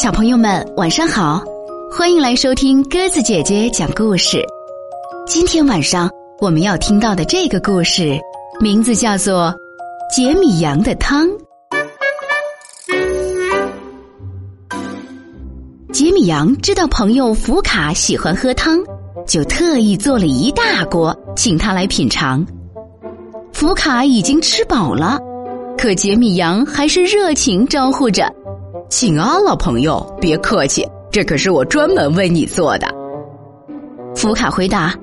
小朋友们，晚上好！欢迎来收听鸽子姐姐讲故事。今天晚上我们要听到的这个故事，名字叫做《杰米羊的汤》。杰米羊知道朋友福卡喜欢喝汤，就特意做了一大锅，请他来品尝。福卡已经吃饱了，可杰米羊还是热情招呼着。请安，老朋友，别客气，这可是我专门为你做的。福卡回答：“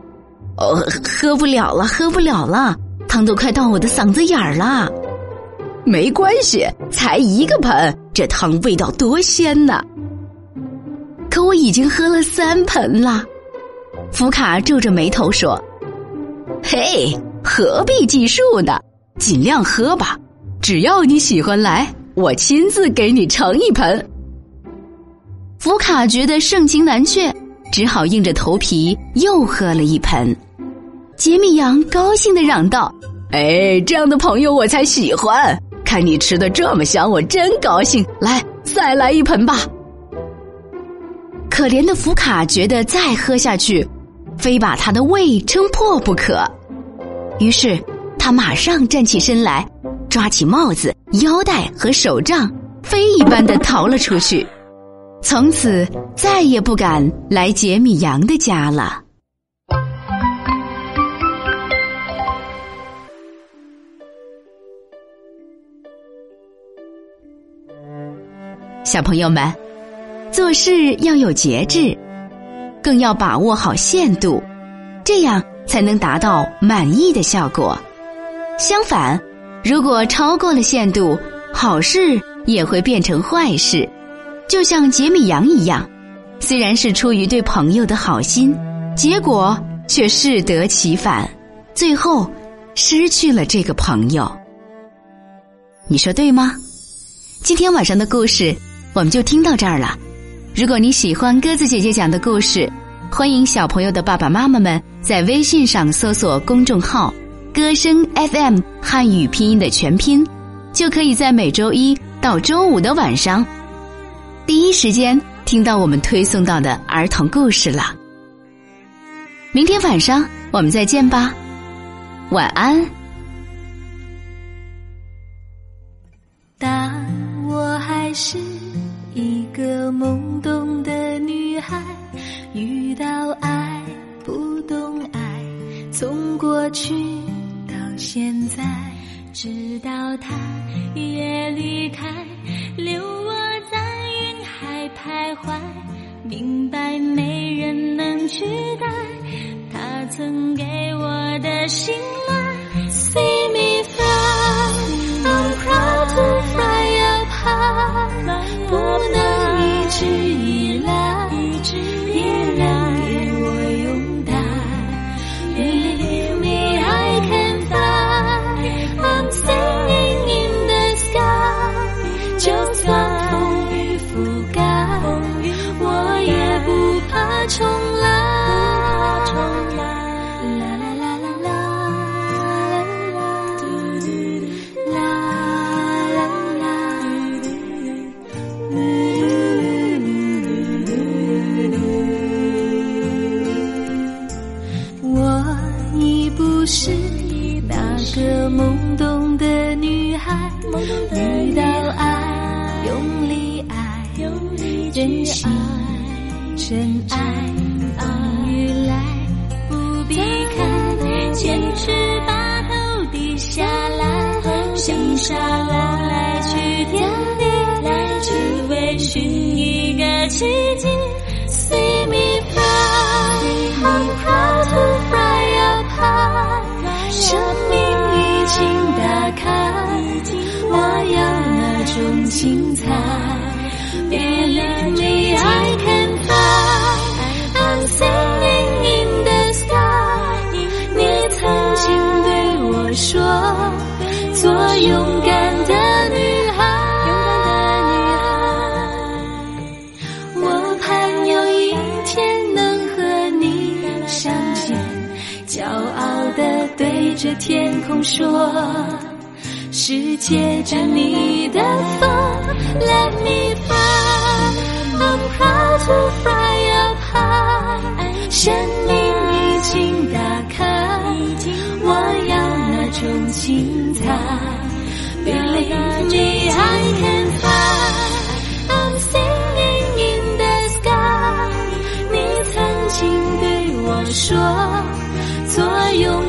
呃，喝不了了，喝不了了，汤都快到我的嗓子眼儿了。”没关系，才一个盆，这汤味道多鲜呐！可我已经喝了三盆了。福卡皱着眉头说：“嘿，何必计数呢？尽量喝吧，只要你喜欢来。”我亲自给你盛一盆。福卡觉得盛情难却，只好硬着头皮又喝了一盆。杰米羊高兴的嚷道：“哎，这样的朋友我才喜欢！看你吃的这么香，我真高兴。来，再来一盆吧。”可怜的福卡觉得再喝下去，非把他的胃撑破不可。于是他马上站起身来。抓起帽子、腰带和手杖，飞一般的逃了出去，从此再也不敢来杰米羊的家了。小朋友们，做事要有节制，更要把握好限度，这样才能达到满意的效果。相反。如果超过了限度，好事也会变成坏事，就像杰米扬一样，虽然是出于对朋友的好心，结果却适得其反，最后失去了这个朋友。你说对吗？今天晚上的故事我们就听到这儿了。如果你喜欢鸽子姐姐讲的故事，欢迎小朋友的爸爸妈妈们在微信上搜索公众号。歌声 FM 汉语拼音的全拼，就可以在每周一到周五的晚上，第一时间听到我们推送到的儿童故事了。明天晚上我们再见吧，晚安。当我还是一个懵懂的女孩，遇到爱不懂爱，从过去。现在直到他也离开，留我在云海徘徊，明白没人能取代他曾给我的信是那个懵懂的女孩，遇到爱，用力爱，真心真爱，风雨来不必开，坚持把头低下来，像沙浪来去天地，只为寻一个奇迹。精彩。Believe me, I can fly. I'm singing in the sky. 你曾经对我说，做勇敢的女孩。我盼有一天能和你相见，骄傲的对着天空说，是借着你的风 Let me fly, I'm proud to fly up high。生命已经打开，我要那种精彩。Believe me, I can fly, I'm singing in the sky。你曾经对我说，做勇。